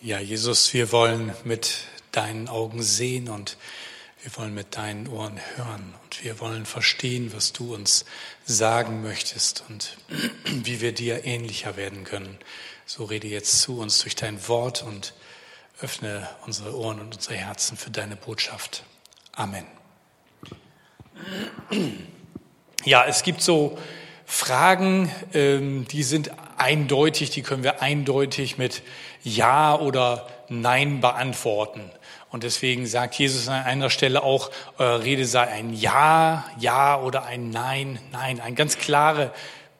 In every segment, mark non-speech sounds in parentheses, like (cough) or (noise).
Ja, Jesus, wir wollen mit deinen Augen sehen und wir wollen mit deinen Ohren hören und wir wollen verstehen, was du uns sagen möchtest und (clears throat) wie wir dir ähnlicher werden können. So rede jetzt zu uns durch dein Wort und öffne unsere Ohren und unsere Herzen für deine Botschaft. Amen. (clears throat) Ja, es gibt so Fragen, ähm, die sind eindeutig, die können wir eindeutig mit Ja oder Nein beantworten. Und deswegen sagt Jesus an einer Stelle auch, eure Rede sei ein Ja, Ja oder ein Nein, Nein. Eine ganz klare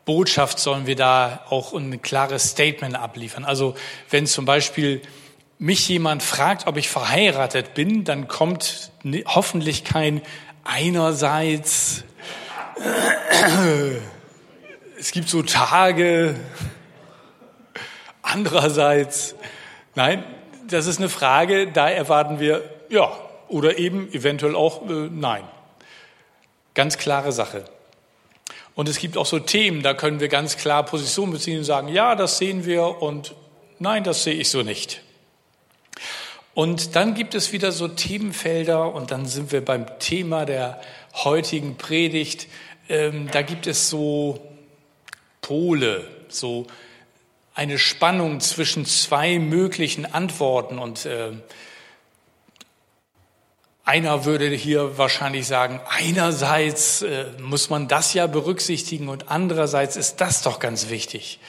Botschaft sollen wir da auch ein klares Statement abliefern. Also wenn zum Beispiel mich jemand fragt, ob ich verheiratet bin, dann kommt hoffentlich kein einerseits (clears throat) es gibt so Tage, andererseits, nein, das ist eine Frage, da erwarten wir ja oder eben eventuell auch äh, nein. Ganz klare Sache. Und es gibt auch so Themen, da können wir ganz klar Position beziehen und sagen, ja, das sehen wir und nein, das sehe ich so nicht. Und dann gibt es wieder so Themenfelder und dann sind wir beim Thema der heutigen Predigt. Ähm, da gibt es so Pole, so eine Spannung zwischen zwei möglichen Antworten und äh, einer würde hier wahrscheinlich sagen, einerseits äh, muss man das ja berücksichtigen und andererseits ist das doch ganz wichtig.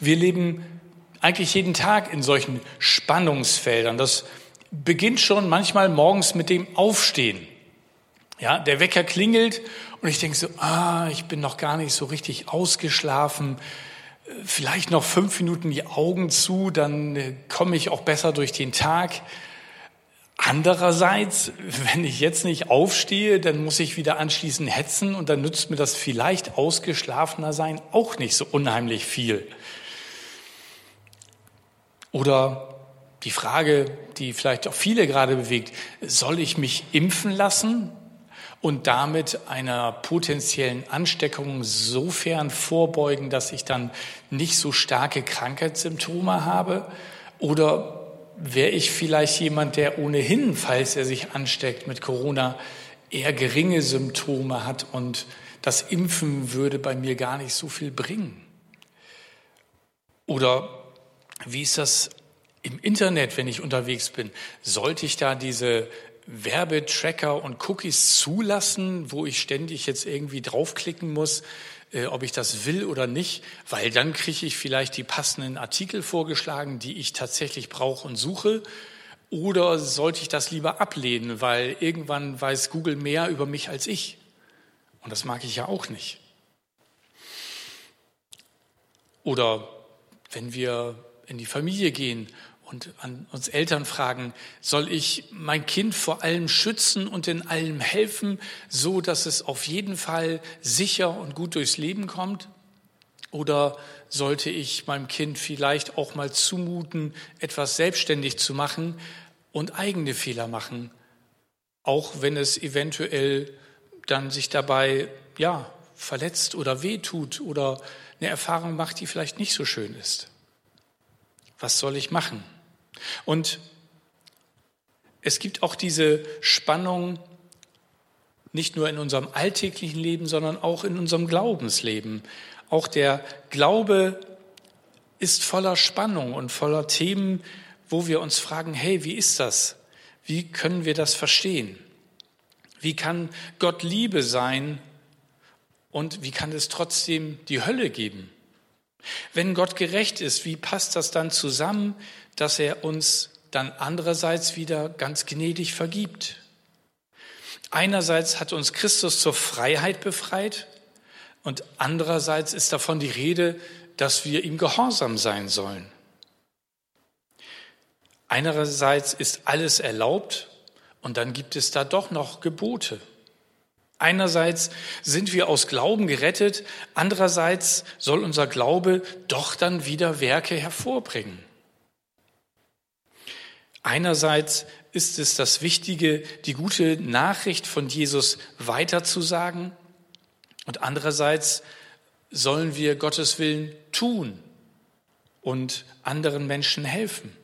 Wir leben eigentlich jeden Tag in solchen Spannungsfeldern. Das beginnt schon manchmal morgens mit dem Aufstehen. Ja, der Wecker klingelt und ich denke so, ah, ich bin noch gar nicht so richtig ausgeschlafen. Vielleicht noch fünf Minuten die Augen zu, dann äh, komme ich auch besser durch den Tag. Andererseits, wenn ich jetzt nicht aufstehe, dann muss ich wieder anschließend hetzen und dann nützt mir das vielleicht ausgeschlafener sein auch nicht so unheimlich viel. Oder die Frage, die vielleicht auch viele gerade bewegt, soll ich mich impfen lassen? Und damit einer potenziellen Ansteckung sofern vorbeugen, dass ich dann nicht so starke Krankheitssymptome habe? Oder wäre ich vielleicht jemand, der ohnehin, falls er sich ansteckt mit Corona, eher geringe Symptome hat und das Impfen würde bei mir gar nicht so viel bringen? Oder wie ist das im Internet, wenn ich unterwegs bin? Sollte ich da diese Werbetracker und Cookies zulassen, wo ich ständig jetzt irgendwie draufklicken muss, äh, ob ich das will oder nicht, weil dann kriege ich vielleicht die passenden Artikel vorgeschlagen, die ich tatsächlich brauche und suche. Oder sollte ich das lieber ablehnen, weil irgendwann weiß Google mehr über mich als ich. Und das mag ich ja auch nicht. Oder wenn wir in die Familie gehen und an uns Eltern fragen, soll ich mein Kind vor allem schützen und in allem helfen, so dass es auf jeden Fall sicher und gut durchs Leben kommt? Oder sollte ich meinem Kind vielleicht auch mal zumuten, etwas selbstständig zu machen und eigene Fehler machen, auch wenn es eventuell dann sich dabei ja verletzt oder wehtut oder eine Erfahrung macht, die vielleicht nicht so schön ist? Was soll ich machen? Und es gibt auch diese Spannung nicht nur in unserem alltäglichen Leben, sondern auch in unserem Glaubensleben. Auch der Glaube ist voller Spannung und voller Themen, wo wir uns fragen, hey, wie ist das? Wie können wir das verstehen? Wie kann Gott Liebe sein und wie kann es trotzdem die Hölle geben? Wenn Gott gerecht ist, wie passt das dann zusammen, dass er uns dann andererseits wieder ganz gnädig vergibt? Einerseits hat uns Christus zur Freiheit befreit und andererseits ist davon die Rede, dass wir ihm gehorsam sein sollen. Einerseits ist alles erlaubt und dann gibt es da doch noch Gebote. Einerseits sind wir aus Glauben gerettet, andererseits soll unser Glaube doch dann wieder Werke hervorbringen. Einerseits ist es das Wichtige, die gute Nachricht von Jesus weiterzusagen und andererseits sollen wir Gottes Willen tun und anderen Menschen helfen.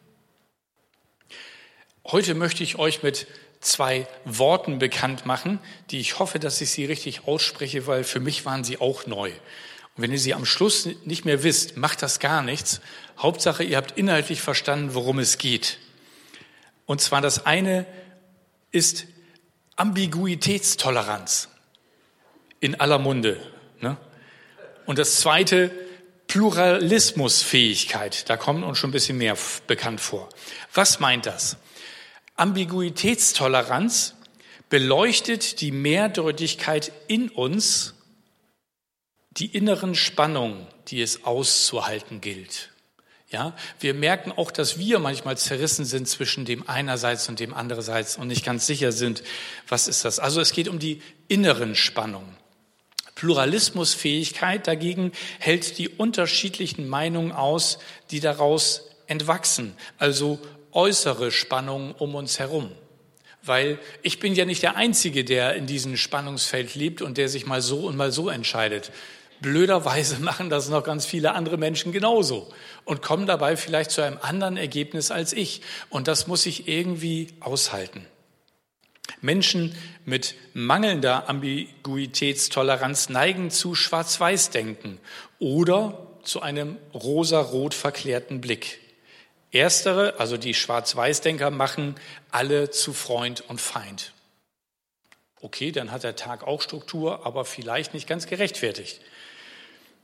Heute möchte ich euch mit zwei Worten bekannt machen, die ich hoffe, dass ich sie richtig ausspreche, weil für mich waren sie auch neu. Und wenn ihr sie am Schluss nicht mehr wisst, macht das gar nichts. Hauptsache, ihr habt inhaltlich verstanden, worum es geht. Und zwar das eine ist Ambiguitätstoleranz in aller Munde. Ne? Und das zweite Pluralismusfähigkeit. Da kommt uns schon ein bisschen mehr bekannt vor. Was meint das? Ambiguitätstoleranz beleuchtet die Mehrdeutigkeit in uns, die inneren Spannungen, die es auszuhalten gilt. Ja, wir merken auch, dass wir manchmal zerrissen sind zwischen dem einerseits und dem andererseits und nicht ganz sicher sind, was ist das. Also es geht um die inneren Spannungen. Pluralismusfähigkeit dagegen hält die unterschiedlichen Meinungen aus, die daraus entwachsen, also äußere Spannungen um uns herum. Weil ich bin ja nicht der Einzige, der in diesem Spannungsfeld lebt und der sich mal so und mal so entscheidet. Blöderweise (laughs) machen das noch ganz viele andere Menschen genauso und kommen dabei vielleicht zu einem anderen Ergebnis als ich. Und das muss ich irgendwie aushalten. Menschen mit mangelnder Ambiguitätstoleranz neigen zu Schwarz-Weiß-Denken oder zu einem rosa-rot verklärten Blick. Erstere, also die Schwarz-Weiß-Denker, machen alle zu Freund und Feind. Okay, dann hat der Tag auch Struktur, aber vielleicht nicht ganz gerechtfertigt.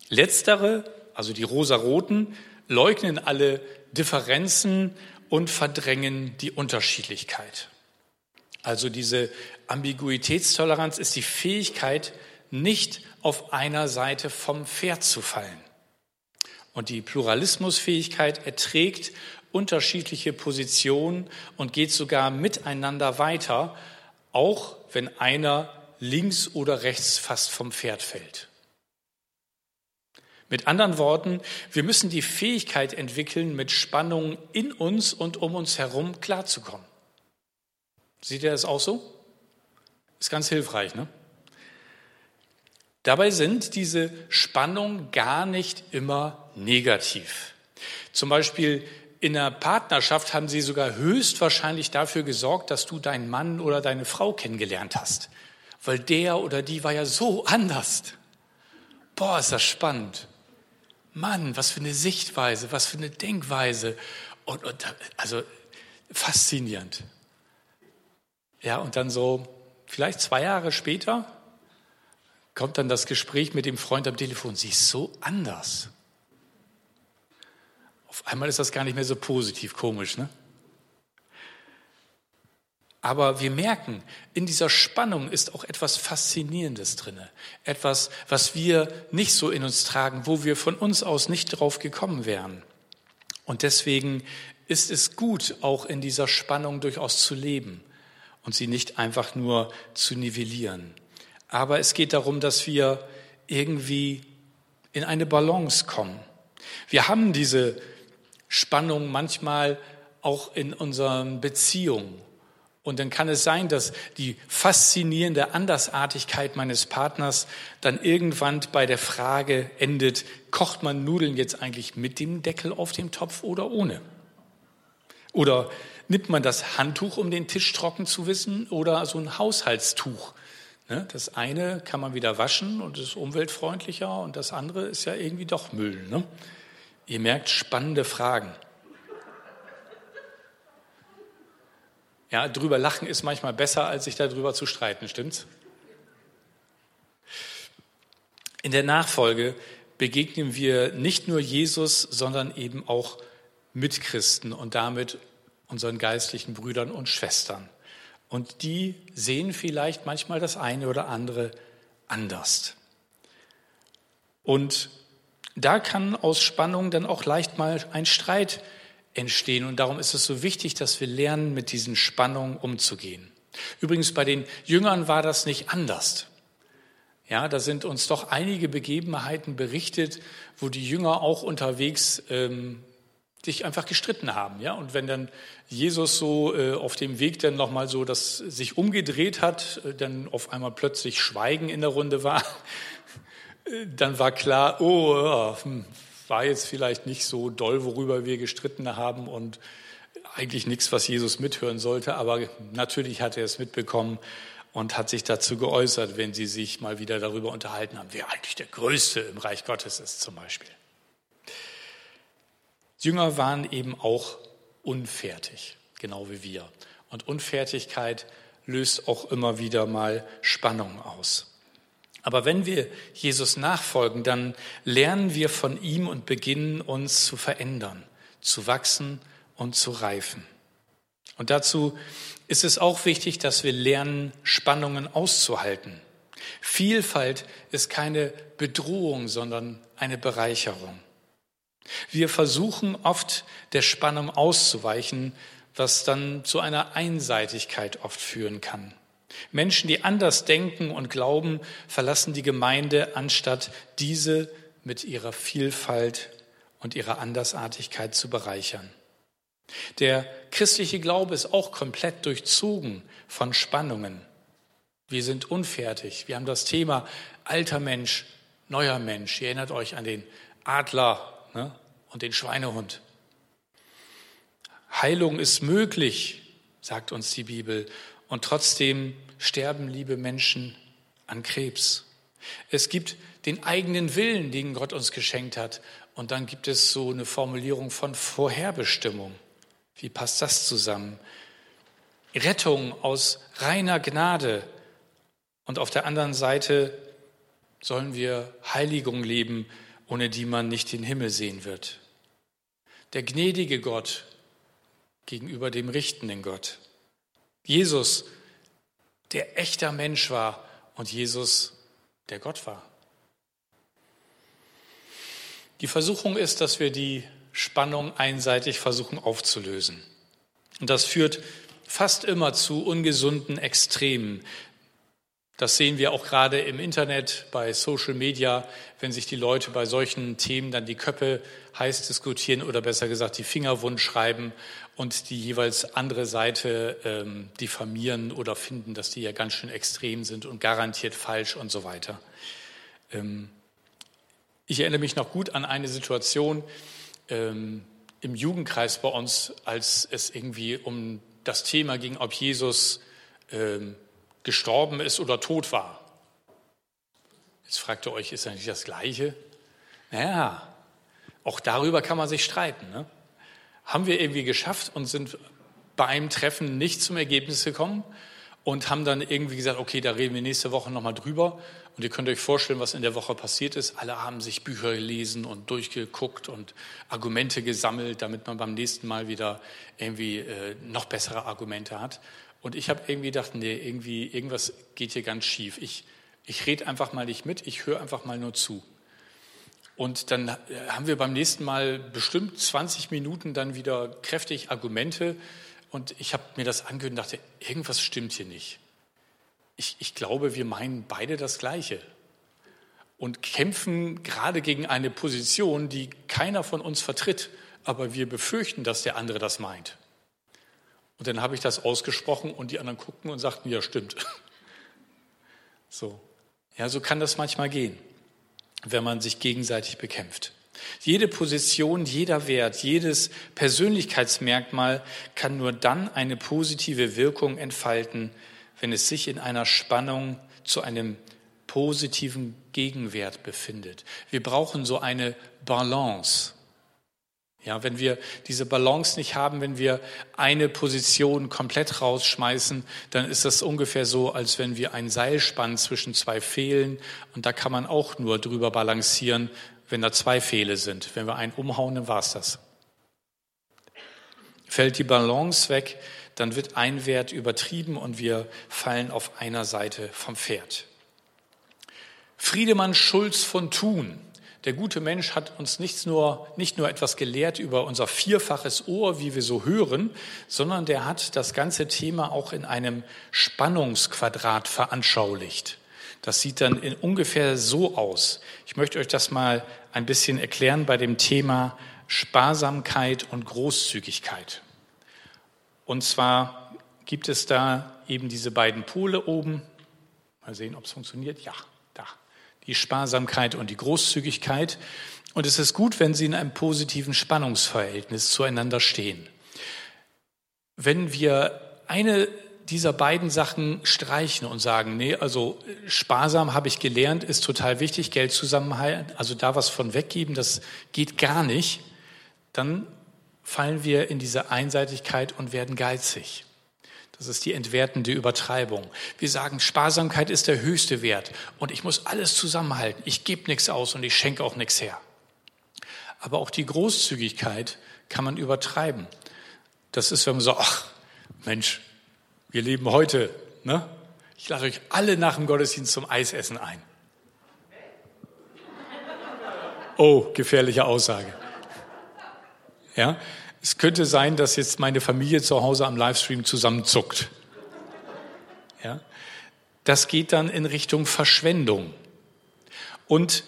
Letztere, also die rosaroten, leugnen alle Differenzen und verdrängen die Unterschiedlichkeit. Also diese Ambiguitätstoleranz ist die Fähigkeit, nicht auf einer Seite vom Pferd zu fallen. Und die Pluralismusfähigkeit erträgt unterschiedliche Positionen und geht sogar miteinander weiter, auch wenn einer links oder rechts fast vom Pferd fällt. Mit anderen Worten, wir müssen die Fähigkeit entwickeln, mit Spannungen in uns und um uns herum klarzukommen. Seht ihr das auch so? Ist ganz hilfreich, ne? Dabei sind diese Spannungen gar nicht immer negativ. Zum Beispiel in der Partnerschaft haben sie sogar höchstwahrscheinlich dafür gesorgt, dass du deinen Mann oder deine Frau kennengelernt hast. Weil der oder die war ja so anders. Boah, ist das spannend. Mann, was für eine Sichtweise, was für eine Denkweise. Und, und also faszinierend. Ja, und dann so, vielleicht zwei Jahre später, kommt dann das Gespräch mit dem Freund am Telefon. Sie ist so anders. Auf einmal ist das gar nicht mehr so positiv, komisch, ne? Aber wir merken, in dieser Spannung ist auch etwas Faszinierendes drinne. Etwas, was wir nicht so in uns tragen, wo wir von uns aus nicht drauf gekommen wären. Und deswegen ist es gut, auch in dieser Spannung durchaus zu leben und sie nicht einfach nur zu nivellieren. Aber es geht darum, dass wir irgendwie in eine Balance kommen. Wir haben diese Spannung manchmal auch in unseren Beziehungen. Und dann kann es sein, dass die faszinierende Andersartigkeit meines Partners dann irgendwann bei der Frage endet, kocht man Nudeln jetzt eigentlich mit dem Deckel auf dem Topf oder ohne? Oder nimmt man das Handtuch, um den Tisch trocken zu wissen, oder so ein Haushaltstuch? Ne, das eine kann man wieder waschen und ist umweltfreundlicher und das andere ist ja irgendwie doch Müll. Ne? Ihr merkt spannende Fragen. Ja, drüber lachen ist manchmal besser, als sich darüber zu streiten, stimmt's? In der Nachfolge begegnen wir nicht nur Jesus, sondern eben auch Mitchristen und damit unseren geistlichen Brüdern und Schwestern. Und die sehen vielleicht manchmal das eine oder andere anders. Und da kann aus Spannung dann auch leicht mal ein Streit entstehen. Und darum ist es so wichtig, dass wir lernen, mit diesen Spannungen umzugehen. Übrigens, bei den Jüngern war das nicht anders. Ja, da sind uns doch einige Begebenheiten berichtet, wo die Jünger auch unterwegs ähm, sich einfach gestritten haben. Ja? Und wenn dann Jesus so äh, auf dem Weg dann nochmal so das sich umgedreht hat, äh, dann auf einmal plötzlich Schweigen in der Runde war, dann war klar, oh, hm, war jetzt vielleicht nicht so doll, worüber wir gestritten haben und eigentlich nichts, was Jesus mithören sollte, aber natürlich hat er es mitbekommen und hat sich dazu geäußert, wenn sie sich mal wieder darüber unterhalten haben, wer eigentlich der Größte im Reich Gottes ist zum Beispiel. Jünger waren eben auch unfertig, genau wie wir. Und Unfertigkeit löst auch immer wieder mal Spannung aus. Aber wenn wir Jesus nachfolgen, dann lernen wir von ihm und beginnen uns zu verändern, zu wachsen und zu reifen. Und dazu ist es auch wichtig, dass wir lernen, Spannungen auszuhalten. Vielfalt ist keine Bedrohung, sondern eine Bereicherung. Wir versuchen oft der Spannung auszuweichen, was dann zu einer Einseitigkeit oft führen kann. Menschen, die anders denken und glauben, verlassen die Gemeinde, anstatt diese mit ihrer Vielfalt und ihrer Andersartigkeit zu bereichern. Der christliche Glaube ist auch komplett durchzogen von Spannungen. Wir sind unfertig. Wir haben das Thema alter Mensch, neuer Mensch. Ihr erinnert euch an den Adler ne? und den Schweinehund. Heilung ist möglich, sagt uns die Bibel, und trotzdem sterben liebe Menschen an Krebs. Es gibt den eigenen Willen, den Gott uns geschenkt hat, und dann gibt es so eine Formulierung von Vorherbestimmung. Wie passt das zusammen? Rettung aus reiner Gnade und auf der anderen Seite sollen wir Heiligung leben, ohne die man nicht den Himmel sehen wird. Der gnädige Gott gegenüber dem richtenden Gott. Jesus, der echter Mensch war und Jesus, der Gott war. Die Versuchung ist, dass wir die Spannung einseitig versuchen aufzulösen. Und das führt fast immer zu ungesunden Extremen. Das sehen wir auch gerade im Internet, bei Social Media, wenn sich die Leute bei solchen Themen dann die Köpfe heiß diskutieren oder besser gesagt die Finger wund schreiben und die jeweils andere Seite ähm, diffamieren oder finden, dass die ja ganz schön extrem sind und garantiert falsch und so weiter. Ähm, ich erinnere mich noch gut an eine Situation ähm, im Jugendkreis bei uns, als es irgendwie um das Thema ging, ob Jesus ähm, gestorben ist oder tot war. Jetzt fragt ihr euch, ist das nicht das Gleiche? Naja, auch darüber kann man sich streiten. Ne? Haben wir irgendwie geschafft und sind beim Treffen nicht zum Ergebnis gekommen und haben dann irgendwie gesagt, okay, da reden wir nächste Woche nochmal drüber. Und ihr könnt euch vorstellen, was in der Woche passiert ist. Alle haben sich Bücher gelesen und durchgeguckt und Argumente gesammelt, damit man beim nächsten Mal wieder irgendwie äh, noch bessere Argumente hat. Und ich habe irgendwie gedacht, nee, irgendwie, irgendwas geht hier ganz schief. Ich, ich rede einfach mal nicht mit, ich höre einfach mal nur zu. Und dann äh, haben wir beim nächsten Mal bestimmt 20 Minuten dann wieder kräftig Argumente. Und ich habe mir das angehört und dachte, irgendwas stimmt hier nicht. Ich, ich glaube, wir meinen beide das Gleiche und kämpfen gerade gegen eine Position, die keiner von uns vertritt, aber wir befürchten, dass der andere das meint. Und dann habe ich das ausgesprochen und die anderen guckten und sagten, ja, stimmt. (laughs) So. Ja, so kann das manchmal gehen, wenn man sich gegenseitig bekämpft. Jede Position, jeder Wert, jedes Persönlichkeitsmerkmal kann nur dann eine positive Wirkung entfalten, wenn es sich in einer Spannung zu einem positiven Gegenwert befindet. Wir brauchen so eine Balance. Ja, wenn wir diese Balance nicht haben, wenn wir eine Position komplett rausschmeißen, dann ist das ungefähr so, als wenn wir ein Seil spannen zwischen zwei Fehlen und da kann man auch nur drüber balancieren, wenn da zwei Fehle sind. Wenn wir einen umhauen, dann war's das. Fällt die Balance weg, dann wird ein Wert übertrieben und wir fallen auf einer Seite vom Pferd. Friedemann Schulz von Thun der gute Mensch hat uns nicht nur, nicht nur etwas gelehrt über unser vierfaches Ohr, wie wir so hören, sondern der hat das ganze Thema auch in einem Spannungsquadrat veranschaulicht. Das sieht dann in ungefähr so aus. Ich möchte euch das mal ein bisschen erklären bei dem Thema Sparsamkeit und Großzügigkeit. Und zwar gibt es da eben diese beiden Pole oben. Mal sehen, ob es funktioniert. Ja, die Sparsamkeit und die Großzügigkeit. Und es ist gut, wenn sie in einem positiven Spannungsverhältnis zueinander stehen. wenn wir eine dieser beiden Sachen streichen und sagen, nee, also sparsam habe ich gelernt, ist total wichtig, Geld zusammenhalten, also da was von weggeben, das geht gar nicht, dann fallen wir in diese Einseitigkeit und werden geizig. Das ist die entwertende Übertreibung. Wir sagen, Sparsamkeit ist der höchste Wert und ich muss alles zusammenhalten. Ich gebe nichts aus und ich schenke auch nichts her. Aber auch die Großzügigkeit kann man übertreiben. Das ist, wenn man so, ach, Mensch, wir leben heute, ne? Ich lade euch alle nach dem Gottesdienst zum Eisessen ein. Oh, gefährliche Aussage. Ja, es könnte sein, dass jetzt meine Familie zu Hause am Livestream zusammenzuckt. Ja? Das geht dann in Richtung Verschwendung. Und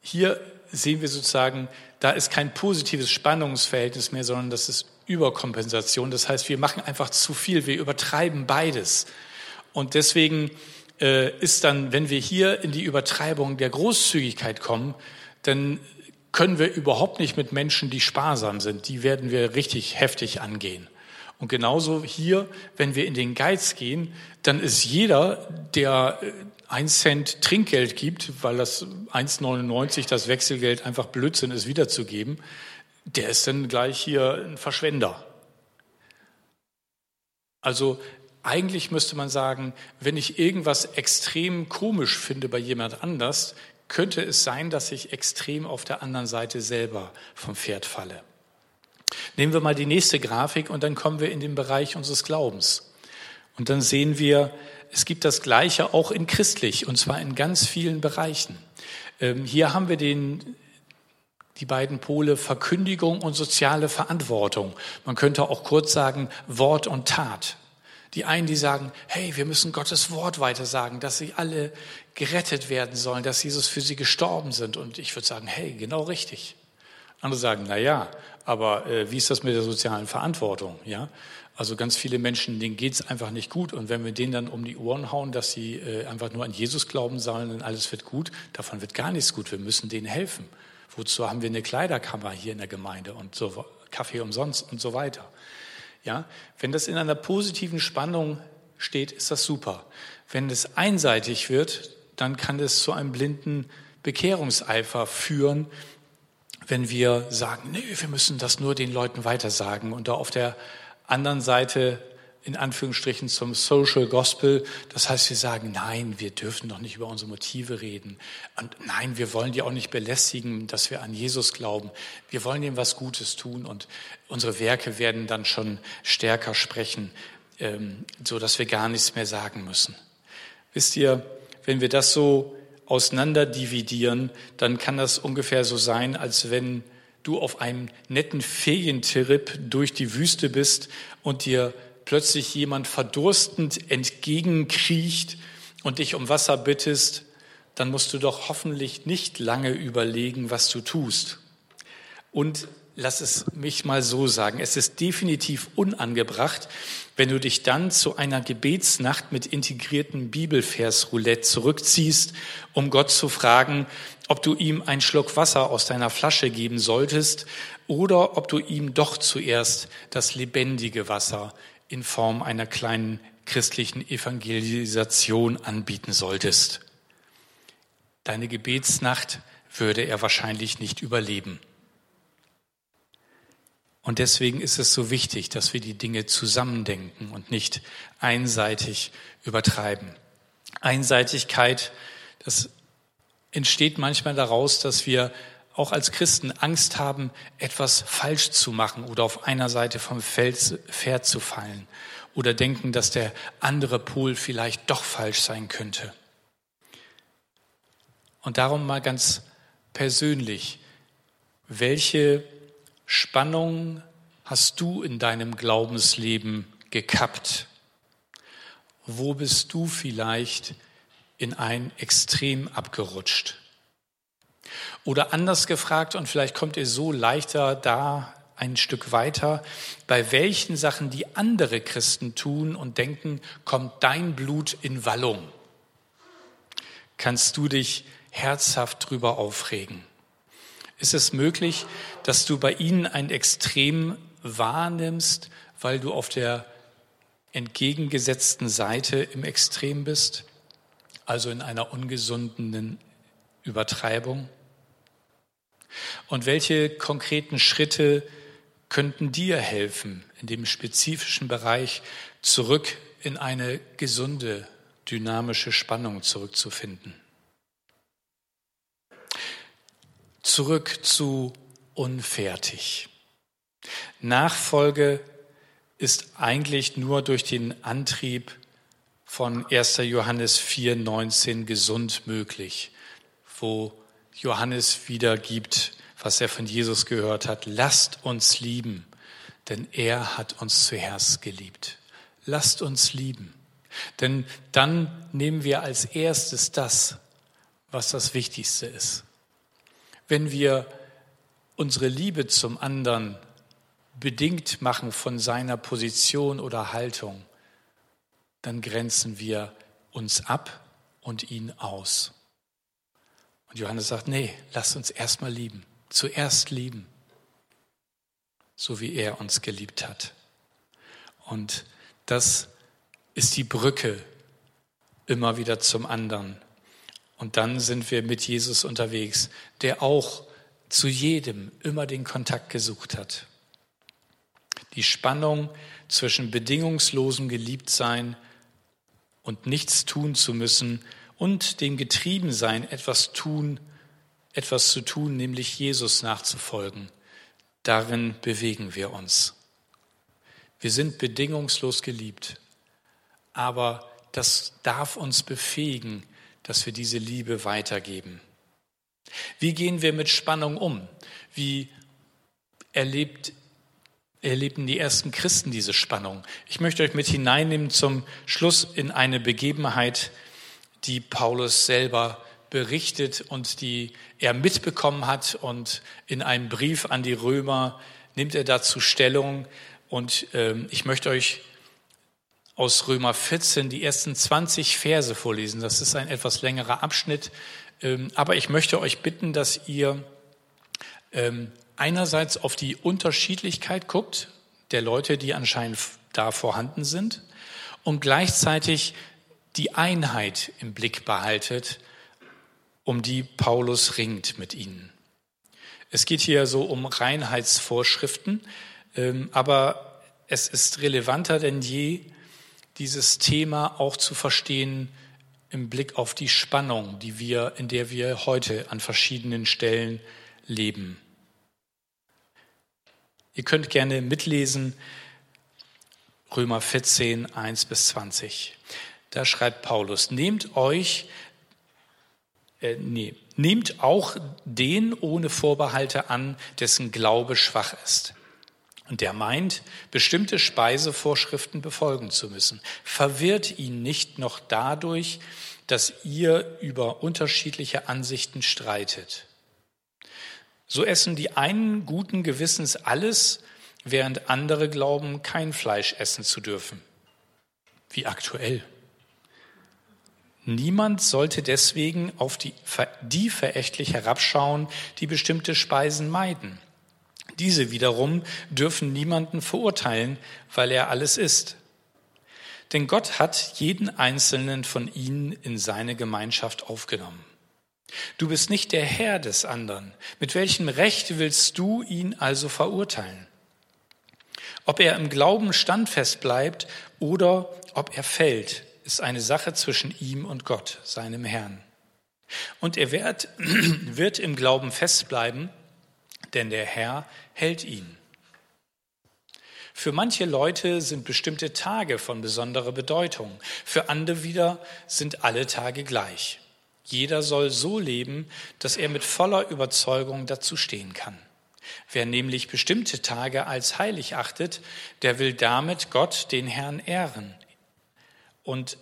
hier sehen wir sozusagen, da ist kein positives Spannungsverhältnis mehr, sondern das ist Überkompensation. Das heißt, wir machen einfach zu viel, wir übertreiben beides. Und deswegen äh, ist dann, wenn wir hier in die Übertreibung der Großzügigkeit kommen, dann können wir überhaupt nicht mit Menschen, die sparsam sind. Die werden wir richtig heftig angehen. Und genauso hier, wenn wir in den Geiz gehen, dann ist jeder, der äh, ein Cent Trinkgeld gibt, weil das 1,99 das Wechselgeld einfach Blödsinn ist, wiederzugeben, der ist dann gleich hier ein Verschwender. Also eigentlich müsste man sagen, wenn ich irgendwas extrem komisch finde bei jemand anders, könnte es sein, dass ich extrem auf der anderen Seite selber vom Pferd falle. Nehmen wir mal die nächste Grafik und dann kommen wir in den Bereich unseres Glaubens. Und dann sehen wir, es gibt das Gleiche auch in christlich und zwar in ganz vielen Bereichen. Ähm, hier haben wir den, die beiden Pole Verkündigung und soziale Verantwortung. Man könnte auch kurz sagen Wort und Tat. Die einen, die sagen, hey, wir müssen Gottes Wort weitersagen, dass sie alle gerettet werden sollen, dass Jesus für sie gestorben sind. Und ich würde sagen, hey, genau richtig. Andere sagen, na ja, aber äh, wie ist das mit der sozialen Verantwortung? Ja, also ganz viele Menschen, denen geht's einfach nicht gut. Und wenn wir denen dann um die Ohren hauen, dass sie äh, einfach nur an Jesus glauben sollen und alles wird gut, davon wird gar nichts gut. Wir müssen denen helfen. Wozu haben wir eine Kleiderkammer hier in der Gemeinde und so Kaffee umsonst und so weiter? Ja, wenn das in einer positiven Spannung steht, ist das super. Wenn es einseitig wird, dann kann es zu einem blinden Bekehrungseifer führen, wenn wir sagen, nee, wir müssen das nur den Leuten weitersagen und da auf der anderen Seite in Anführungsstrichen zum Social Gospel. Das heißt, wir sagen, nein, wir dürfen doch nicht über unsere Motive reden. Und nein, wir wollen die auch nicht belästigen, dass wir an Jesus glauben. Wir wollen ihm was Gutes tun und unsere Werke werden dann schon stärker sprechen, ähm, so dass wir gar nichts mehr sagen müssen. Wisst ihr, wenn wir das so auseinander dividieren, dann kann das ungefähr so sein, als wenn du auf einem netten Ferientrip durch die Wüste bist und dir plötzlich jemand verdurstend entgegenkriecht und dich um Wasser bittest, dann musst du doch hoffentlich nicht lange überlegen, was du tust. Und lass es mich mal so sagen, es ist definitiv unangebracht, wenn du dich dann zu einer Gebetsnacht mit integrierten Bibelvers-Roulette zurückziehst, um Gott zu fragen, ob du ihm einen Schluck Wasser aus deiner Flasche geben solltest oder ob du ihm doch zuerst das lebendige Wasser in Form einer kleinen christlichen Evangelisation anbieten solltest. Deine Gebetsnacht würde er wahrscheinlich nicht überleben. Und deswegen ist es so wichtig, dass wir die Dinge zusammendenken und nicht einseitig übertreiben. Einseitigkeit, das entsteht manchmal daraus, dass wir auch als Christen Angst haben, etwas falsch zu machen oder auf einer Seite vom Pferd zu fallen oder denken, dass der andere Pol vielleicht doch falsch sein könnte. Und darum mal ganz persönlich, welche Spannung hast du in deinem Glaubensleben gekappt? Wo bist du vielleicht in ein Extrem abgerutscht? Oder anders gefragt, und vielleicht kommt ihr so leichter da ein Stück weiter, bei welchen Sachen, die andere Christen tun und denken, kommt dein Blut in Wallung? Kannst du dich herzhaft drüber aufregen? Ist es möglich, dass du bei ihnen ein Extrem wahrnimmst, weil du auf der entgegengesetzten Seite im Extrem bist, also in einer ungesunden Übertreibung? Und welche konkreten Schritte könnten dir helfen, in dem spezifischen Bereich zurück in eine gesunde, dynamische Spannung zurückzufinden? Zurück zu unfertig. Nachfolge ist eigentlich nur durch den Antrieb von 1. Johannes 4,19 gesund möglich, wo Johannes wiedergibt, was er von Jesus gehört hat. Lasst uns lieben, denn er hat uns zuerst geliebt. Lasst uns lieben, denn dann nehmen wir als erstes das, was das Wichtigste ist. Wenn wir unsere Liebe zum anderen bedingt machen von seiner Position oder Haltung, dann grenzen wir uns ab und ihn aus. Und Johannes sagt, nee, lass uns erstmal lieben, zuerst lieben, so wie er uns geliebt hat. Und das ist die Brücke immer wieder zum anderen. Und dann sind wir mit Jesus unterwegs, der auch zu jedem immer den Kontakt gesucht hat. Die Spannung zwischen bedingungslosem Geliebtsein und nichts tun zu müssen und dem Getriebensein, etwas tun, etwas zu tun, nämlich Jesus nachzufolgen. Darin bewegen wir uns. Wir sind bedingungslos geliebt, aber das darf uns befähigen, dass wir diese Liebe weitergeben. Wie gehen wir mit Spannung um? Wie erlebt, erlebten die ersten Christen diese Spannung? Ich möchte euch mit hineinnehmen zum Schluss in eine Begebenheit, die Paulus selber berichtet und die er mitbekommen hat. Und in einem Brief an die Römer nimmt er dazu Stellung. Und ähm, ich möchte euch aus Römer 14 die ersten 20 Verse vorlesen. Das ist ein etwas längerer Abschnitt. Ähm, aber ich möchte euch bitten, dass ihr ähm, einerseits auf die Unterschiedlichkeit guckt der Leute, die anscheinend da vorhanden sind und gleichzeitig die Einheit im Blick behaltet, um die Paulus ringt mit ihnen. Es geht hier so um Reinheitsvorschriften, ähm, aber es ist relevanter denn je, dieses Thema auch zu verstehen im Blick auf die Spannung, die wir, in der wir heute an verschiedenen Stellen leben. Ihr könnt gerne mitlesen, Römer 14, 1 bis 20. Da schreibt Paulus, nehmt euch, äh, nee, nehmt auch den ohne Vorbehalte an, dessen Glaube schwach ist. Und der meint, bestimmte Speisevorschriften befolgen zu müssen. Verwirrt ihn nicht noch dadurch, dass ihr über unterschiedliche Ansichten streitet. So essen die einen guten Gewissens alles, während andere glauben, kein Fleisch essen zu dürfen. Wie aktuell. Niemand sollte deswegen auf die, die verächtlich herabschauen, die bestimmte Speisen meiden. Diese wiederum dürfen niemanden verurteilen, weil er alles ist. Denn Gott hat jeden einzelnen von ihnen in seine Gemeinschaft aufgenommen. Du bist nicht der Herr des anderen. Mit welchem Recht willst du ihn also verurteilen? Ob er im Glauben standfest bleibt oder ob er fällt, ist eine Sache zwischen ihm und Gott, seinem Herrn. Und er wird, (clears throat) wird im Glauben festbleiben, denn der Herr hält ihn. Für manche Leute sind bestimmte Tage von besonderer Bedeutung, für andere wieder sind alle Tage gleich. Jeder soll so leben, dass er mit voller Überzeugung dazu stehen kann. Wer nämlich bestimmte Tage als heilig achtet, der will damit Gott, den Herrn, ehren. Und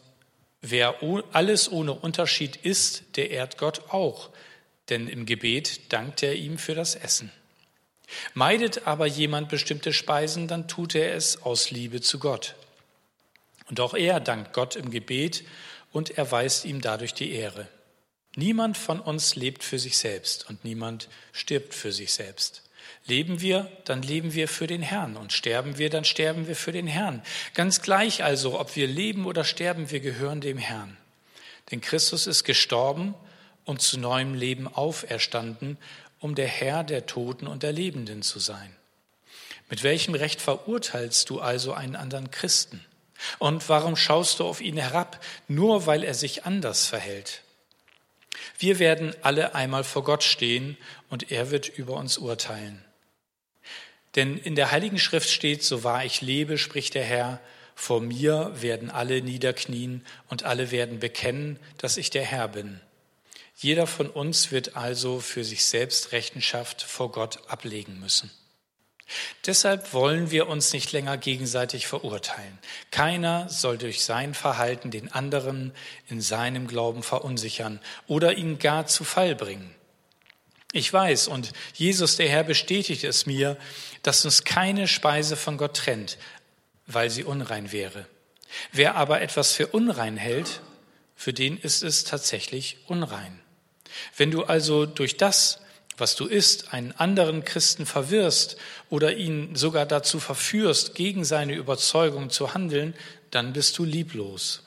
wer alles ohne Unterschied isst, der ehrt Gott auch, denn im Gebet dankt er ihm für das Essen. Meidet aber jemand bestimmte Speisen, dann tut er es aus Liebe zu Gott. Und auch er dankt Gott im Gebet und erweist ihm dadurch die Ehre. Niemand von uns lebt für sich selbst und niemand stirbt für sich selbst. Leben wir, dann leben wir für den Herrn. Und sterben wir, dann sterben wir für den Herrn. Ganz gleich also, ob wir leben oder sterben, wir gehören dem Herrn. Denn Christus ist gestorben und zu neuem Leben auferstanden, um der Herr der Toten und der Lebenden zu sein. Mit welchem Recht verurteilst du also einen anderen Christen? Und warum schaust du auf ihn herab, nur weil er sich anders verhält? Wir werden alle einmal vor Gott stehen und er wird über uns urteilen. Denn in der Heiligen Schrift steht, so wahr ich lebe, spricht der Herr, vor mir werden alle niederknien und alle werden bekennen, dass ich der Herr bin. Jeder von uns wird also für sich selbst Rechenschaft vor Gott ablegen müssen. Deshalb wollen wir uns nicht länger gegenseitig verurteilen. Keiner soll durch sein Verhalten den anderen in seinem Glauben verunsichern oder ihn gar zu Fall bringen. Ich weiß, und Jesus der Herr bestätigt es mir, dass uns keine Speise von Gott trennt, weil sie unrein wäre. Wer aber etwas für unrein hält, für den ist es tatsächlich unrein. Wenn du also durch das, was du isst, einen anderen Christen verwirrst oder ihn sogar dazu verführst, gegen seine Überzeugung zu handeln, dann bist du lieblos.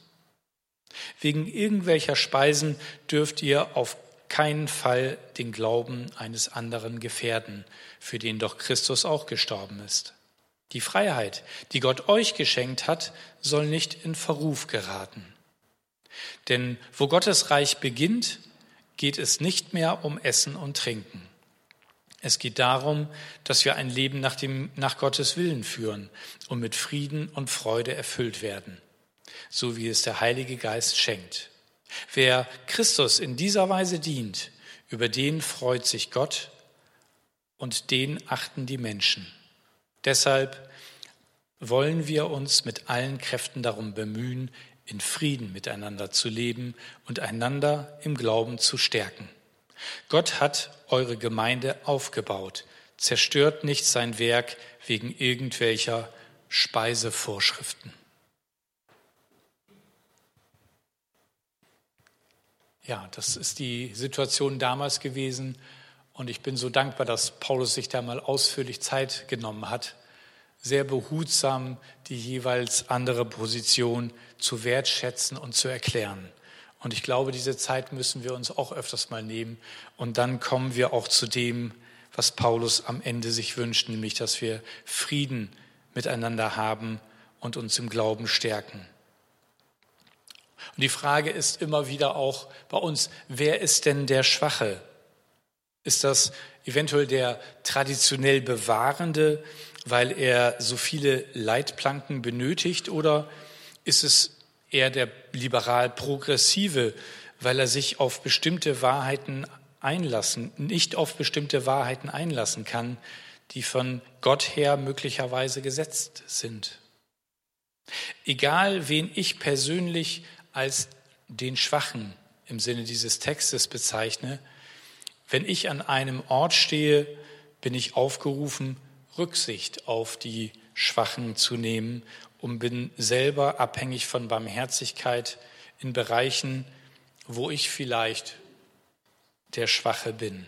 Wegen irgendwelcher Speisen dürft ihr auf keinen Fall den Glauben eines anderen gefährden, für den doch Christus auch gestorben ist. Die Freiheit, die Gott euch geschenkt hat, soll nicht in Verruf geraten. Denn wo Gottes Reich beginnt, geht es nicht mehr um Essen und Trinken. Es geht darum, dass wir ein Leben nach, dem, nach Gottes Willen führen und mit Frieden und Freude erfüllt werden, so wie es der Heilige Geist schenkt. Wer Christus in dieser Weise dient, über den freut sich Gott und den achten die Menschen. Deshalb wollen wir uns mit allen Kräften darum bemühen, in Frieden miteinander zu leben und einander im Glauben zu stärken. Gott hat eure Gemeinde aufgebaut. Zerstört nicht sein Werk wegen irgendwelcher Speisevorschriften. Ja, das ist die Situation damals gewesen. Und ich bin so dankbar, dass Paulus sich da mal ausführlich Zeit genommen hat, sehr behutsam die jeweils andere Position zu wertschätzen und zu erklären. Und ich glaube, diese Zeit müssen wir uns auch öfters mal nehmen. Und dann kommen wir auch zu dem, was Paulus am Ende sich wünscht, nämlich, dass wir Frieden miteinander haben und uns im Glauben stärken. Und die Frage ist immer wieder auch bei uns, wer ist denn der Schwache? Ist das eventuell der traditionell Bewahrende, weil er so viele Leitplanken benötigt, oder ist es eher der liberal-progressive, weil er sich auf bestimmte Wahrheiten einlassen, nicht auf bestimmte Wahrheiten einlassen kann, die von Gott her möglicherweise gesetzt sind. Egal, wen ich persönlich als den Schwachen im Sinne dieses Textes bezeichne, wenn ich an einem Ort stehe, bin ich aufgerufen, Rücksicht auf die Schwachen zu nehmen und bin selber abhängig von Barmherzigkeit in Bereichen, wo ich vielleicht der Schwache bin.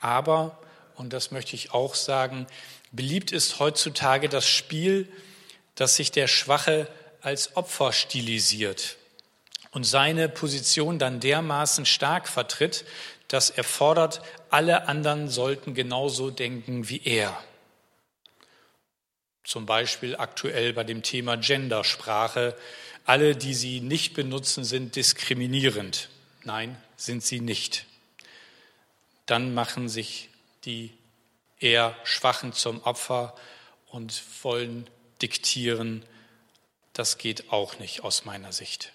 Aber, und das möchte ich auch sagen, beliebt ist heutzutage das Spiel, dass sich der Schwache als Opfer stilisiert und seine Position dann dermaßen stark vertritt, dass er fordert, alle anderen sollten genauso denken wie er. Zum Beispiel aktuell bei dem Thema Gendersprache. Alle, die sie nicht benutzen, sind diskriminierend. Nein, sind sie nicht. Dann machen sich die eher Schwachen zum Opfer und wollen diktieren. Das geht auch nicht aus meiner Sicht.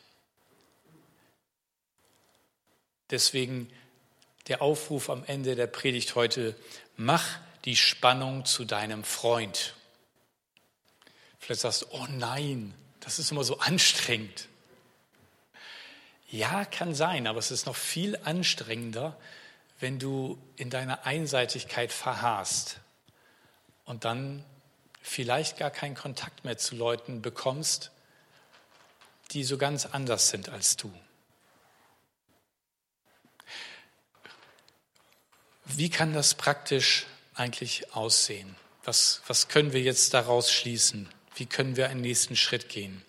Deswegen der Aufruf am Ende der Predigt heute, mach die Spannung zu deinem Freund. Vielleicht sagst du, oh nein, das ist immer so anstrengend. Ja, kann sein, aber es ist noch viel anstrengender, wenn du in deiner Einseitigkeit verharrst und dann vielleicht gar keinen Kontakt mehr zu Leuten bekommst, die so ganz anders sind als du. Wie kann das praktisch eigentlich aussehen? Was, was können wir jetzt daraus schließen? Wie können wir einen nächsten Schritt gehen?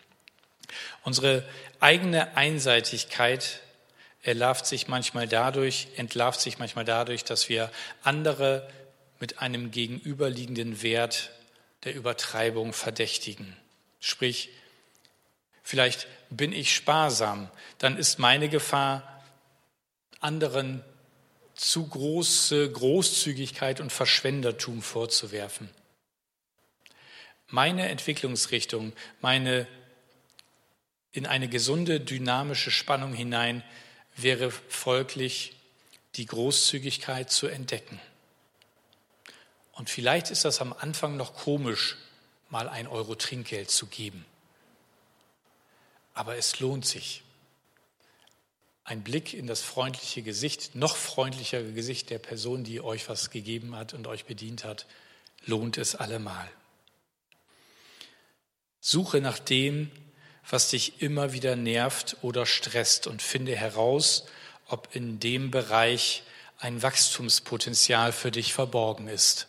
Unsere eigene Einseitigkeit erlarvt sich manchmal dadurch, entlarvt sich manchmal dadurch, dass wir andere mit einem gegenüberliegenden Wert der Übertreibung verdächtigen. Sprich, vielleicht bin ich sparsam, dann ist meine Gefahr, anderen zu große Großzügigkeit und Verschwendertum vorzuwerfen. Meine Entwicklungsrichtung, meine in eine gesunde, dynamische Spannung hinein wäre folglich die Großzügigkeit zu entdecken. Und vielleicht ist das am Anfang noch komisch, mal ein Euro Trinkgeld zu geben. Aber es lohnt sich. Ein Blick in das freundliche Gesicht, noch freundlichere Gesicht der Person, die euch was gegeben hat und euch bedient hat, lohnt es allemal. Suche nach dem, was dich immer wieder nervt oder stresst und finde heraus, ob in dem Bereich ein Wachstumspotenzial für dich verborgen ist.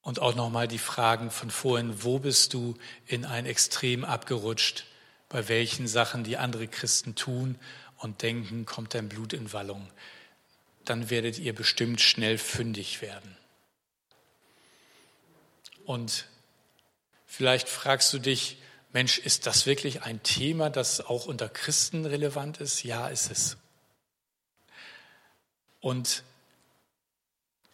Und auch nochmal die Fragen von vorhin, wo bist du in ein Extrem abgerutscht, bei welchen Sachen die andere Christen tun und denken, kommt dein Blut in Wallung. Dann werdet ihr bestimmt schnell fündig werden. Und vielleicht fragst du dich, Mensch, ist das wirklich ein Thema, das auch unter Christen relevant ist? Ja, ist es. Und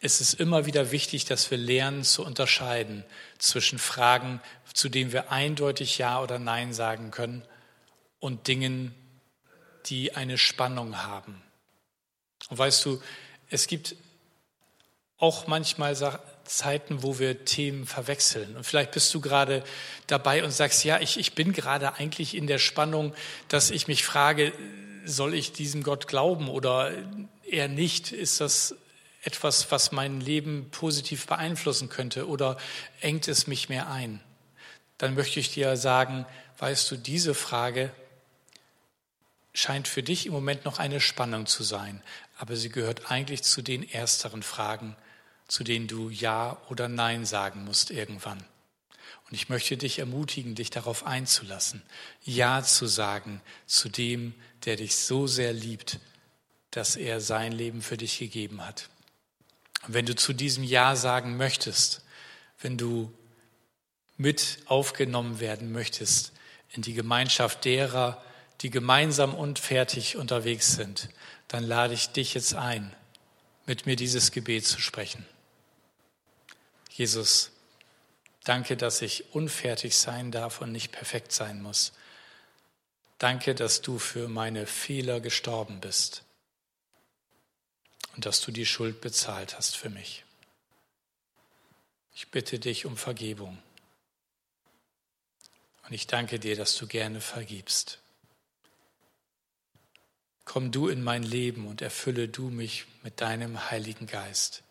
es ist immer wieder wichtig, dass wir lernen zu unterscheiden zwischen Fragen, zu denen wir eindeutig Ja oder Nein sagen können, und Dingen, die eine Spannung haben. Und weißt du, es gibt auch manchmal Zeiten, wo wir Themen verwechseln. Und vielleicht bist du gerade dabei und sagst, ja, ich, ich bin gerade eigentlich in der Spannung, dass ich mich frage, soll ich diesem Gott glauben oder eher nicht? Ist das etwas, was mein Leben positiv beeinflussen könnte oder engt es mich mehr ein? Dann möchte ich dir sagen, weißt du, diese Frage scheint für dich im Moment noch eine Spannung zu sein, aber sie gehört eigentlich zu den ersteren Fragen, zu denen du Ja oder Nein sagen musst irgendwann. Und ich möchte dich ermutigen, dich darauf einzulassen, Ja zu sagen zu dem, der dich so sehr liebt, dass er sein Leben für dich gegeben hat. Und wenn du zu diesem Ja sagen möchtest, wenn du mit aufgenommen werden möchtest in die Gemeinschaft derer, die gemeinsam und fertig unterwegs sind, dann lade ich dich jetzt ein, mit mir dieses Gebet zu sprechen. Jesus, danke, dass ich unfertig sein darf und nicht perfekt sein muss. Danke, dass du für meine Fehler gestorben bist und dass du die Schuld bezahlt hast für mich. Ich bitte dich um Vergebung. Und ich danke dir, dass du gerne vergibst. Komm du in mein Leben und erfülle du mich mit deinem Heiligen Geist.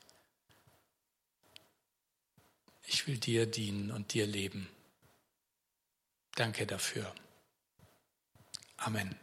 Ich will dir dienen und dir leben. Danke dafür. Amen.